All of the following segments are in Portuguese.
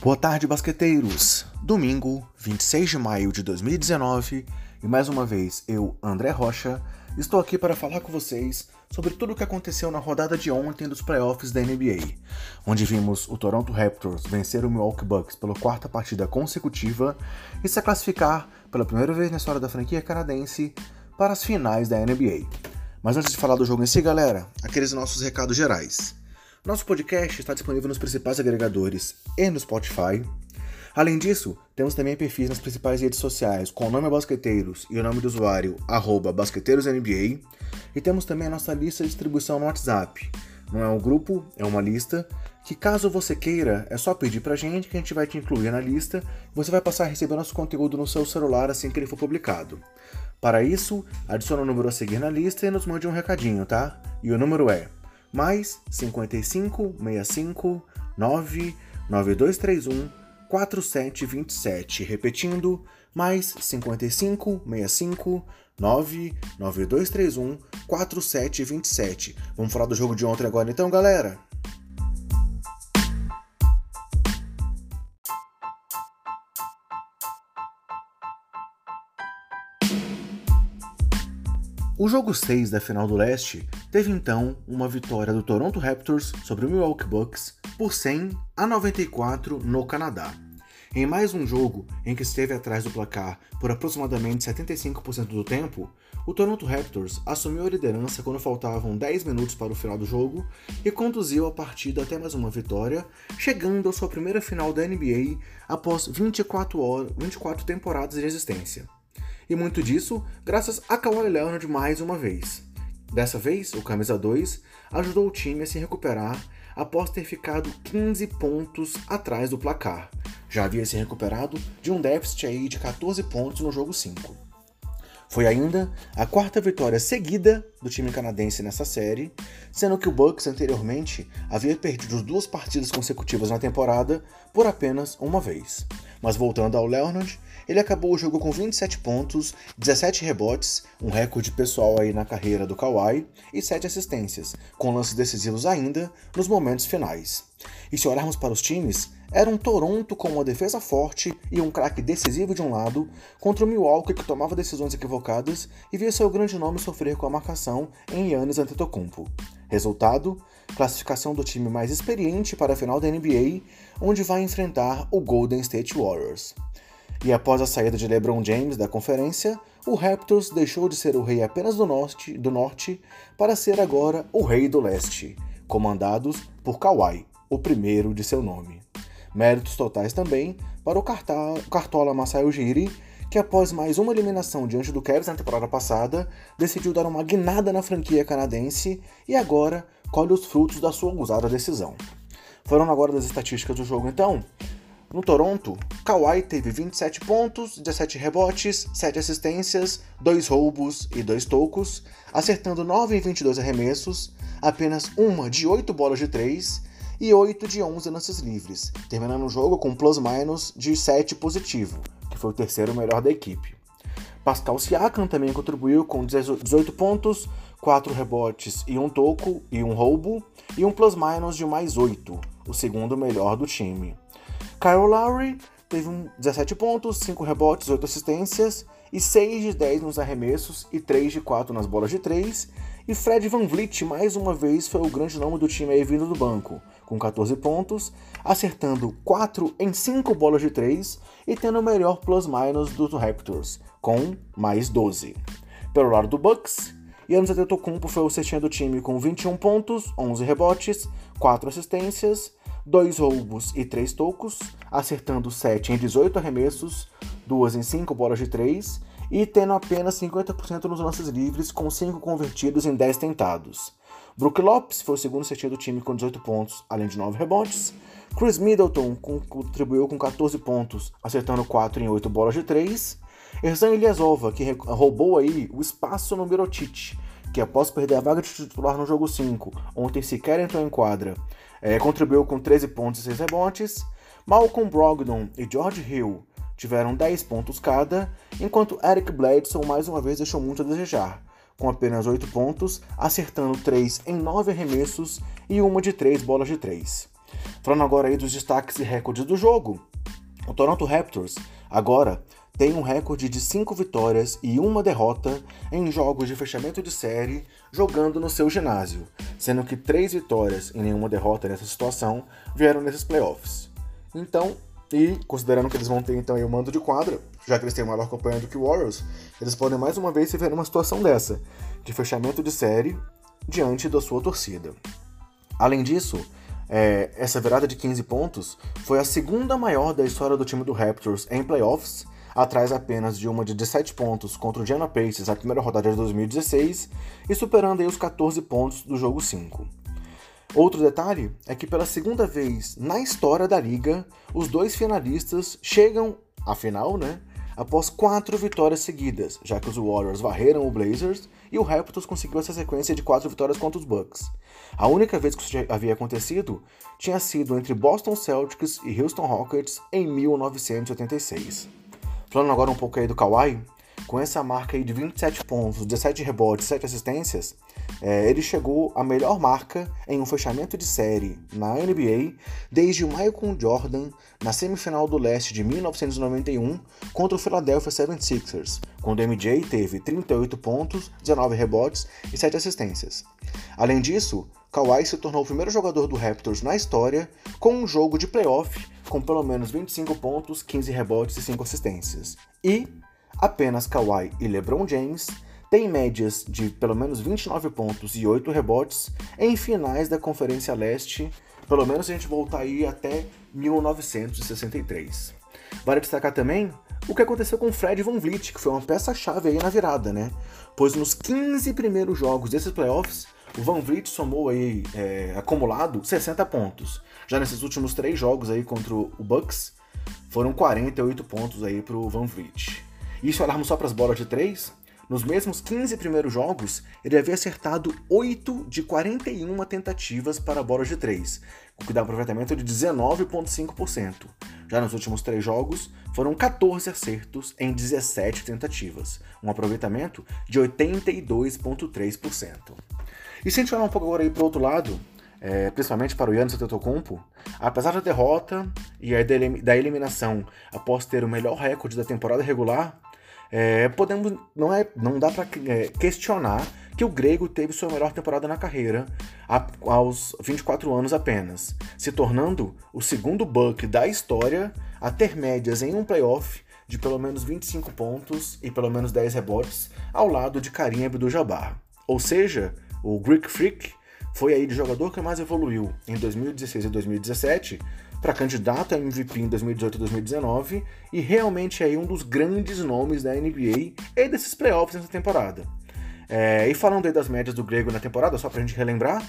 Boa tarde, basqueteiros! Domingo, 26 de maio de 2019, e mais uma vez eu, André Rocha, estou aqui para falar com vocês sobre tudo o que aconteceu na rodada de ontem dos playoffs da NBA, onde vimos o Toronto Raptors vencer o Milwaukee Bucks pela quarta partida consecutiva e se classificar pela primeira vez na história da franquia canadense para as finais da NBA. Mas antes de falar do jogo em si, galera, aqueles nossos recados gerais. Nosso podcast está disponível nos principais agregadores e no Spotify. Além disso, temos também perfis nas principais redes sociais com o nome Basqueteiros e o nome do usuário BasqueteirosNBA. E temos também a nossa lista de distribuição no WhatsApp. Não é um grupo, é uma lista que caso você queira, é só pedir pra gente que a gente vai te incluir na lista e você vai passar a receber nosso conteúdo no seu celular assim que ele for publicado. Para isso, adicione o número a seguir na lista e nos mande um recadinho, tá? E o número é mais 55 65 9 9231 4727. Repetindo, mais 55 65 9 9231 4727. Vamos falar do jogo de ontem agora então, galera? O jogo 6 da final do leste teve então uma vitória do Toronto Raptors sobre o Milwaukee Bucks por 100 a 94 no Canadá. Em mais um jogo em que esteve atrás do placar por aproximadamente 75% do tempo, o Toronto Raptors assumiu a liderança quando faltavam 10 minutos para o final do jogo e conduziu a partida até mais uma vitória, chegando à sua primeira final da NBA após 24, horas, 24 temporadas de existência e muito disso graças a Kawhi Leonard mais uma vez. Dessa vez, o camisa 2 ajudou o time a se recuperar após ter ficado 15 pontos atrás do placar. Já havia se recuperado de um déficit aí de 14 pontos no jogo 5. Foi ainda a quarta vitória seguida do time canadense nessa série, sendo que o Bucks anteriormente havia perdido duas partidas consecutivas na temporada por apenas uma vez. Mas voltando ao Leonard, ele acabou o jogo com 27 pontos, 17 rebotes, um recorde pessoal aí na carreira do Kawhi, e 7 assistências, com lances decisivos ainda nos momentos finais. E se olharmos para os times, era um Toronto com uma defesa forte e um craque decisivo de um lado, contra o Milwaukee que tomava decisões equivocadas e via seu grande nome sofrer com a marcação em Yannis Antetokounmpo. Resultado: classificação do time mais experiente para a final da NBA, onde vai enfrentar o Golden State Warriors. E após a saída de LeBron James da conferência, o Raptors deixou de ser o rei apenas do norte, do norte para ser agora o rei do leste, comandados por Kawhi, o primeiro de seu nome. Méritos totais também para o Cartola Masai Ujiri, que após mais uma eliminação diante do Cavs na temporada passada, decidiu dar uma guinada na franquia canadense e agora colhe os frutos da sua ousada decisão. Foram agora das estatísticas do jogo então. No Toronto, Kawhi teve 27 pontos, 17 rebotes, 7 assistências, 2 roubos e 2 tocos, acertando 9 em 22 arremessos, apenas uma de 8 bolas de 3 e 8 de 11 lances livres, terminando o jogo com um plus-minus de 7 positivo, que foi o terceiro melhor da equipe. Pascal Siakam também contribuiu com 18 pontos, 4 rebotes e um toco e um roubo, e um plus-minus de mais 8, o segundo melhor do time. Kyle Lowry teve 17 pontos, 5 rebotes, 8 assistências e 6 de 10 nos arremessos e 3 de 4 nas bolas de 3. E Fred Van Vliet mais uma vez foi o grande nome do time aí vindo do banco, com 14 pontos, acertando 4 em 5 bolas de 3 e tendo o melhor plus-minus dos Raptors, com mais 12. Pelo lado do Bucks, Yannis Antetokounmpo foi o cestinha do time com 21 pontos, 11 rebotes, 4 assistências, 2 roubos e 3 tocos, acertando 7 em 18 arremessos, 2 em 5 bolas de 3 e tendo apenas 50% nos lances livres, com 5 convertidos em 10 tentados. Brook Lopes foi o segundo cestinha do time com 18 pontos, além de 9 rebotes. Chris Middleton contribuiu com 14 pontos, acertando 4 em 8 bolas de 3. Erzan Ilyasova, que roubou aí o espaço no Mirotic, que após perder a vaga de titular no jogo 5, ontem sequer entrou em quadra, é, contribuiu com 13 pontos e 6 rebotes. Malcolm Brogdon e George Hill tiveram 10 pontos cada, enquanto Eric Bledsoe mais uma vez deixou muito a desejar, com apenas 8 pontos, acertando 3 em 9 arremessos e uma de 3 bolas de 3. Falando agora aí dos destaques e recordes do jogo. O Toronto Raptors agora tem um recorde de 5 vitórias e uma derrota em jogos de fechamento de série jogando no seu ginásio, sendo que 3 vitórias e nenhuma derrota nessa situação vieram nesses playoffs. Então, e considerando que eles vão ter então aí o mando de quadra, já que eles têm uma maior campanha do que o Warriors, eles podem mais uma vez se ver numa situação dessa, de fechamento de série diante da sua torcida. Além disso, é, essa virada de 15 pontos foi a segunda maior da história do time do Raptors em playoffs atrás apenas de uma de 17 pontos contra o Gianna Pacers na primeira rodada de 2016 e superando os 14 pontos do jogo 5. Outro detalhe é que pela segunda vez na história da liga, os dois finalistas chegam à final, né? Após quatro vitórias seguidas, já que os Warriors varreram o Blazers e o Raptors conseguiu essa sequência de quatro vitórias contra os Bucks. A única vez que isso havia acontecido tinha sido entre Boston Celtics e Houston Rockets em 1986. Falando agora um pouco aí do Kawhi, com essa marca aí de 27 pontos, 17 rebotes, 7 assistências, é, ele chegou à melhor marca em um fechamento de série na NBA desde o Michael Jordan na semifinal do leste de 1991 contra o Philadelphia 76ers, quando MJ teve 38 pontos, 19 rebotes e 7 assistências. Além disso, Kawhi se tornou o primeiro jogador do Raptors na história com um jogo de playoff com pelo menos 25 pontos, 15 rebotes e 5 assistências. E apenas Kawhi e LeBron James têm médias de pelo menos 29 pontos e 8 rebotes em finais da Conferência Leste, pelo menos se a gente voltar aí até 1963. Vale destacar também o que aconteceu com Fred Van Vliet, que foi uma peça-chave aí na virada, né? Pois nos 15 primeiros jogos desses playoffs, o Van Vliet somou aí, é, acumulado, 60 pontos. Já nesses últimos três jogos aí contra o Bucks, foram 48 pontos aí pro Van Vliet. E se olharmos só para as bolas de três, nos mesmos 15 primeiros jogos, ele havia acertado 8 de 41 tentativas para bolas de 3, o que dá um aproveitamento de 19,5%. Já nos últimos três jogos, foram 14 acertos em 17 tentativas, um aproveitamento de 82,3%. E se a gente olhar um pouco agora para o outro lado, é, principalmente para o Yannis Antetokounmpo, apesar da derrota e da eliminação após ter o melhor recorde da temporada regular, é, podemos não é não dá para é, questionar que o grego teve sua melhor temporada na carreira a, aos 24 anos apenas, se tornando o segundo Buck da história a ter médias em um playoff de pelo menos 25 pontos e pelo menos 10 rebotes ao lado de Karim Abdul-Jabbar. Ou seja, o Greek Freak foi aí de jogador que mais evoluiu em 2016 e 2017 para candidato a MVP em 2018 e 2019 realmente é um dos grandes nomes da NBA e desses playoffs nessa temporada. É, e falando aí das médias do Grego na temporada, só para a gente relembrar,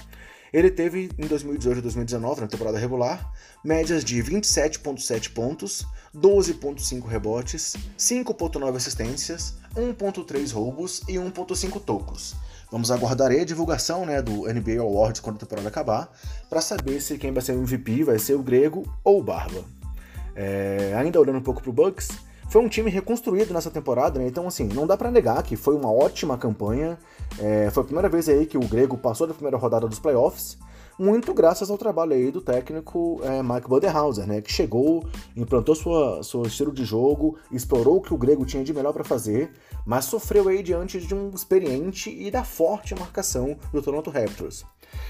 ele teve em 2018 e 2019, na temporada regular, médias de 27,7 pontos, 12,5 rebotes, 5,9 assistências, 1,3 roubos e 1,5 tocos. Vamos aguardar a divulgação né, do NBA Awards quando a temporada acabar, para saber se quem vai ser o MVP vai ser o Grego ou o Barba. É, ainda olhando um pouco pro Bucks, foi um time reconstruído nessa temporada, né? então assim, não dá para negar que foi uma ótima campanha. É, foi a primeira vez aí que o Grego passou da primeira rodada dos playoffs muito graças ao trabalho aí do técnico é, Mike Budenhauser, né, que chegou, implantou sua, seu estilo de jogo, explorou o que o grego tinha de melhor para fazer, mas sofreu aí diante de um experiente e da forte marcação do Toronto Raptors.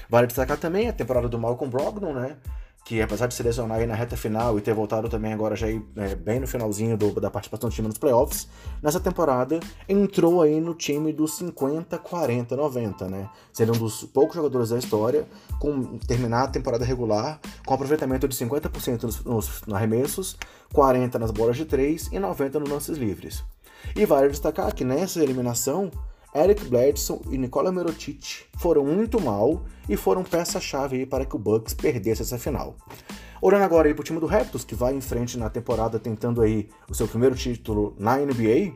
Vale destacar também a temporada do Malcolm Brogdon, né, que apesar de se lesionar aí na reta final e ter voltado também agora já aí, é, bem no finalzinho do, da participação do time nos playoffs, nessa temporada entrou aí no time dos 50, 40, 90, né? Sendo um dos poucos jogadores da história com terminar a temporada regular com aproveitamento de 50% nos, nos arremessos, 40 nas bolas de 3 e 90 nos lances livres. E vale destacar que nessa eliminação Eric Bledsoe e Nikola Mirotic foram muito mal e foram peça-chave para que o Bucks perdesse essa final. Olhando agora aí pro time do Raptors, que vai em frente na temporada tentando aí o seu primeiro título na NBA,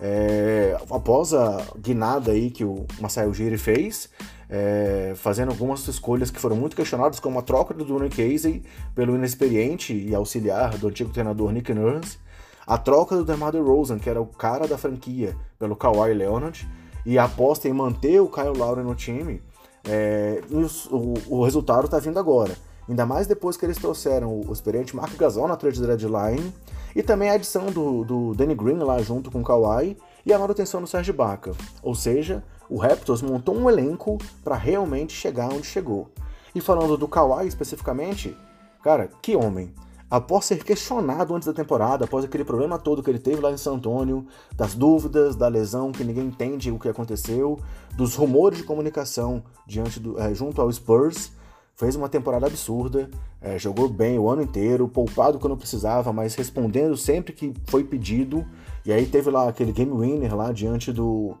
é, após a guinada aí que o Masai Ujiri fez, é, fazendo algumas escolhas que foram muito questionadas, como a troca do Dwayne Casey pelo inexperiente e auxiliar do antigo treinador Nick Nurse, a troca do DeMar DeRozan, que era o cara da franquia, pelo Kawhi Leonard, e aposta em manter o Kyle Lowry no time, é, o, o, resultado está vindo agora. ainda mais depois que eles trouxeram o experiente Mark Gasol na trade deadline, e também a adição do, do Danny Green lá junto com o Kawhi, e a manutenção do Serge Ibaka. Ou seja, o Raptors montou um elenco para realmente chegar onde chegou. E falando do Kawhi especificamente, cara, que homem! Após ser questionado antes da temporada, após aquele problema todo que ele teve lá em San Antonio, das dúvidas, da lesão que ninguém entende o que aconteceu, dos rumores de comunicação diante do, é, junto ao Spurs, fez uma temporada absurda, é, jogou bem o ano inteiro, poupado quando precisava, mas respondendo sempre que foi pedido. E aí teve lá aquele game winner lá diante do,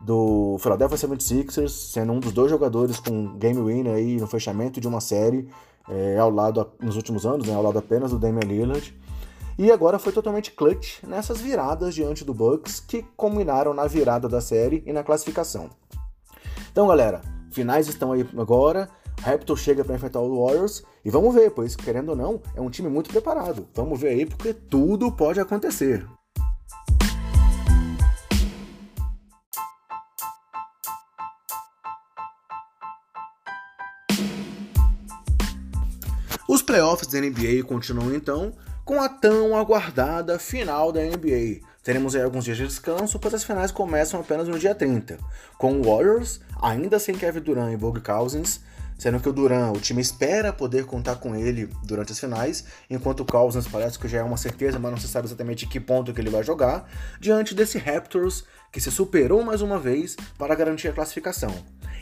do Philadelphia 76ers, sendo um dos dois jogadores com game winner aí no fechamento de uma série é, ao lado, nos últimos anos, né, ao lado apenas do Damian Lillard. E agora foi totalmente clutch nessas viradas diante do Bucks que combinaram na virada da série e na classificação. Então, galera, finais estão aí agora. Raptor chega para enfrentar o Warriors e vamos ver, pois querendo ou não, é um time muito preparado. Vamos ver aí porque tudo pode acontecer. Playoffs da NBA continuam então com a tão aguardada final da NBA. Teremos aí alguns dias de descanso, pois as finais começam apenas no dia 30, com o Warriors, ainda sem Kevin Durant e Bogue Cousins, sendo que o Durant, o time espera poder contar com ele durante as finais, enquanto o Cousins parece que já é uma certeza, mas não se sabe exatamente que ponto que ele vai jogar, diante desse Raptors que se superou mais uma vez para garantir a classificação.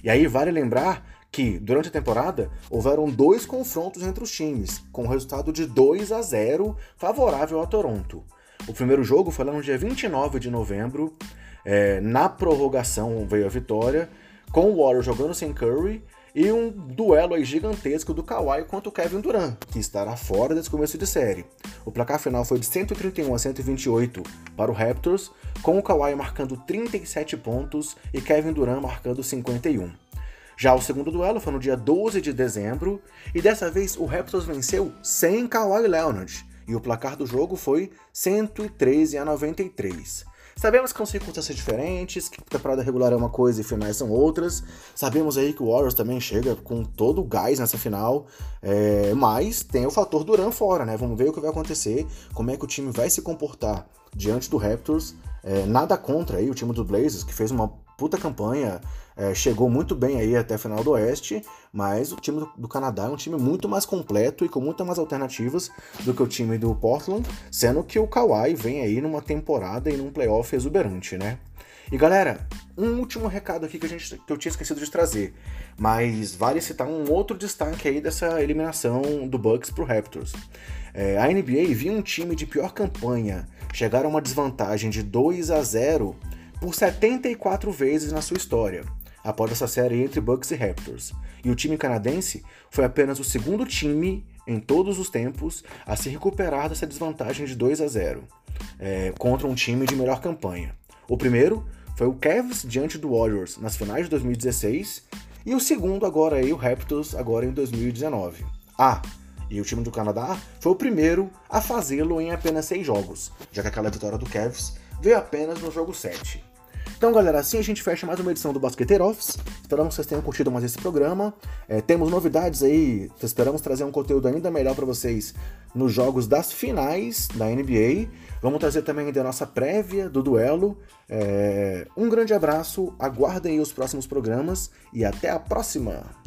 E aí vale lembrar que, durante a temporada, houveram dois confrontos entre os times, com resultado de 2 a 0 favorável a Toronto. O primeiro jogo foi lá no dia 29 de novembro, é, na prorrogação veio a vitória, com o Warriors jogando sem Curry e um duelo gigantesco do Kawhi contra o Kevin Durant, que estará fora desse começo de série. O placar final foi de 131 a 128 para o Raptors, com o Kawhi marcando 37 pontos e Kevin Durant marcando 51. Já o segundo duelo foi no dia 12 de dezembro, e dessa vez o Raptors venceu sem Kawhi Leonard, e o placar do jogo foi 113 a 93. Sabemos que são circunstâncias diferentes, que temporada regular é uma coisa e finais são outras. Sabemos aí que o Warriors também chega com todo o gás nessa final, é, mas tem o fator Duran fora, né? Vamos ver o que vai acontecer, como é que o time vai se comportar diante do Raptors. É, nada contra aí o time do Blazers, que fez uma puta campanha, é, chegou muito bem aí até a final do Oeste, mas o time do, do, Canadá é um time muito mais completo e com muitas mais alternativas do que o time do Portland, sendo que o Kawhi vem aí numa temporada e num playoff exuberante, né? E galera, um último recado aqui que, a gente, que eu tinha esquecido de trazer, mas vale citar um outro destaque aí dessa eliminação do Bucks pro Raptors. É, a NBA viu um time de pior campanha chegar a uma desvantagem de 2 a 0 por 74 vezes na sua história, após essa série entre Bucks e Raptors. E o time canadense foi apenas o segundo time em todos os tempos a se recuperar dessa desvantagem de 2 a 0 é, contra um time de melhor campanha. O primeiro foi o Cavs diante do Warriors nas finais de 2016 e o segundo agora aí o Raptors agora em 2019. Ah, e o time do Canadá foi o primeiro a fazê-lo em apenas seis jogos, já que aquela vitória do Cavs veio apenas no jogo 7. Então, galera, assim a gente fecha mais uma edição do Basqueteiro Office. Esperamos que vocês tenham curtido mais esse programa. É, temos novidades aí, esperamos trazer um conteúdo ainda melhor para vocês nos jogos das finais da NBA. Vamos trazer também ainda a nossa prévia do duelo. É, um grande abraço, aguardem os próximos programas e até a próxima!